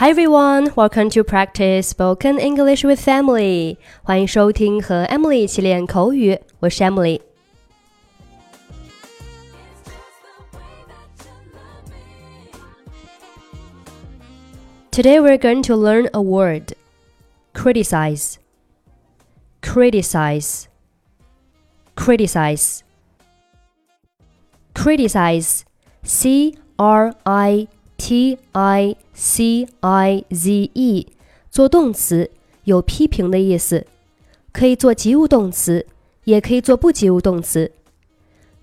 Hi everyone, welcome to practice spoken English with Emily. 欢迎收听和 Emily 一起练口语，我是 Emily。Today we're going to learn a word. Criticize. Criticize. Criticize. Criticize. C R I T I C I c i z e 做动词有批评的意思，可以做及物动词，也可以做不及物动词。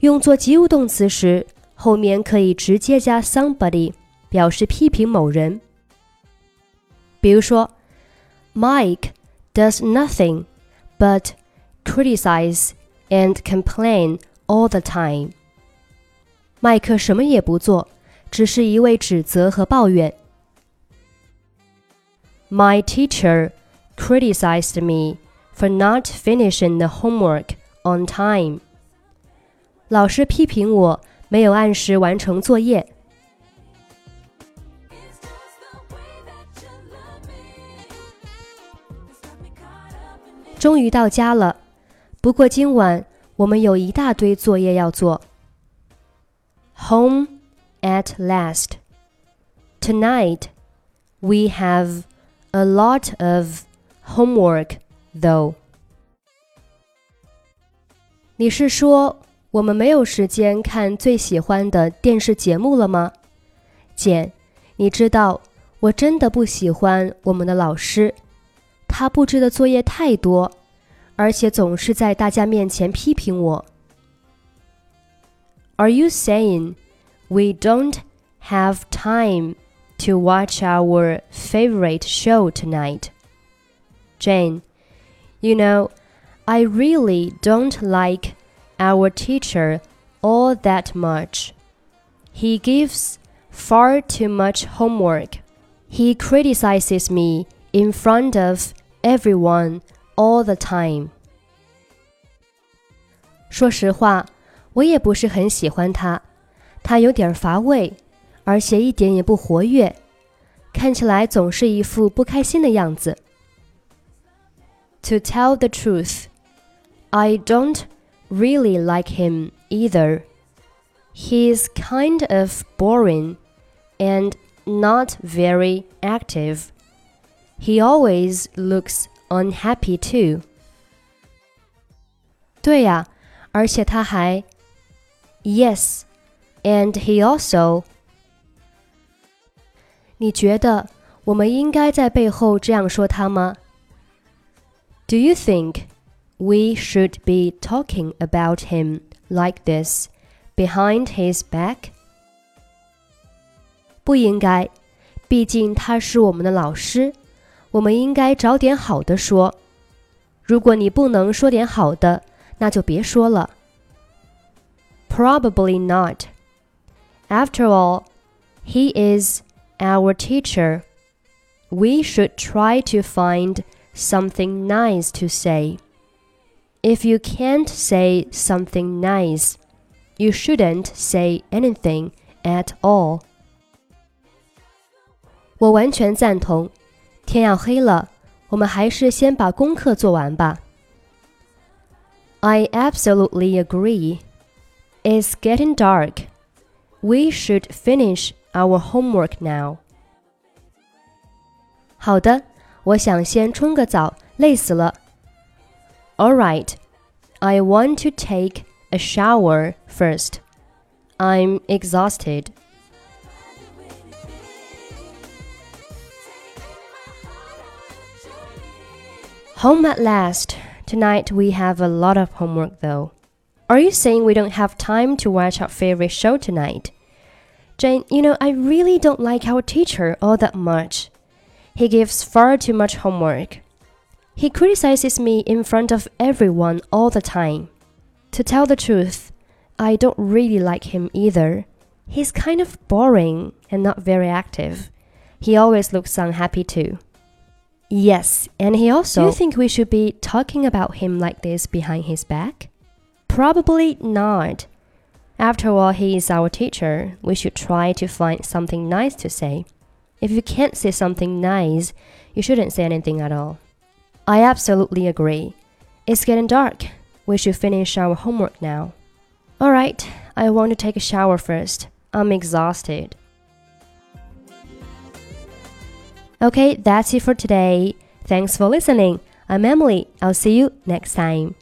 用作及物动词时，后面可以直接加 somebody，表示批评某人。比如说，Mike does nothing but criticize and complain all the time。麦克什么也不做。只是一味指责和抱怨。My teacher criticized me for not finishing the homework on time. 老师批评我没有按时完成作业。终于到家了，不过今晚我们有一大堆作业要做。Home at last. Tonight, we have a lot of homework, though. 你是说我们没有时间看最喜欢的电视节目了吗？简，你知道我真的不喜欢我们的老师，他布置的作业太多，而且总是在大家面前批评我。Are you saying we don't have time to watch our favorite show tonight. Jane, you know, I really don't like our teacher all that much. He gives far too much homework. He criticizes me in front of everyone all the time. 说实话，我也不是很喜欢他。他有点乏味， 而且一点也不活跃，看起来总是一副不开心的样子。To tell the truth, I don't really like him either. He's kind of boring and not very active. He always looks unhappy too. 对呀，而且他还，Yes。and he also. 你觉得我们应该在背后这样说他吗？Do you think we should be talking about him like this behind his back? 不应该，毕竟他是我们的老师，我们应该找点好的说。如果你不能说点好的，那就别说了。Probably not. After all, he is our teacher. We should try to find something nice to say. If you can't say something nice, you shouldn't say anything at all. 我完全赞同。天要黑了，我们还是先把功课做完吧。I absolutely agree. It's getting dark. We should finish our homework now. 好的，我想先冲个澡，累死了。All right, I want to take a shower first. I'm exhausted. Home at last. Tonight we have a lot of homework though. Are you saying we don't have time to watch our favorite show tonight? Jane, you know, I really don't like our teacher all that much. He gives far too much homework. He criticizes me in front of everyone all the time. To tell the truth, I don't really like him either. He's kind of boring and not very active. He always looks unhappy too. Yes, and he also. Do you think we should be talking about him like this behind his back? Probably not. After all, he is our teacher. We should try to find something nice to say. If you can't say something nice, you shouldn't say anything at all. I absolutely agree. It's getting dark. We should finish our homework now. Alright, I want to take a shower first. I'm exhausted. Okay, that's it for today. Thanks for listening. I'm Emily. I'll see you next time.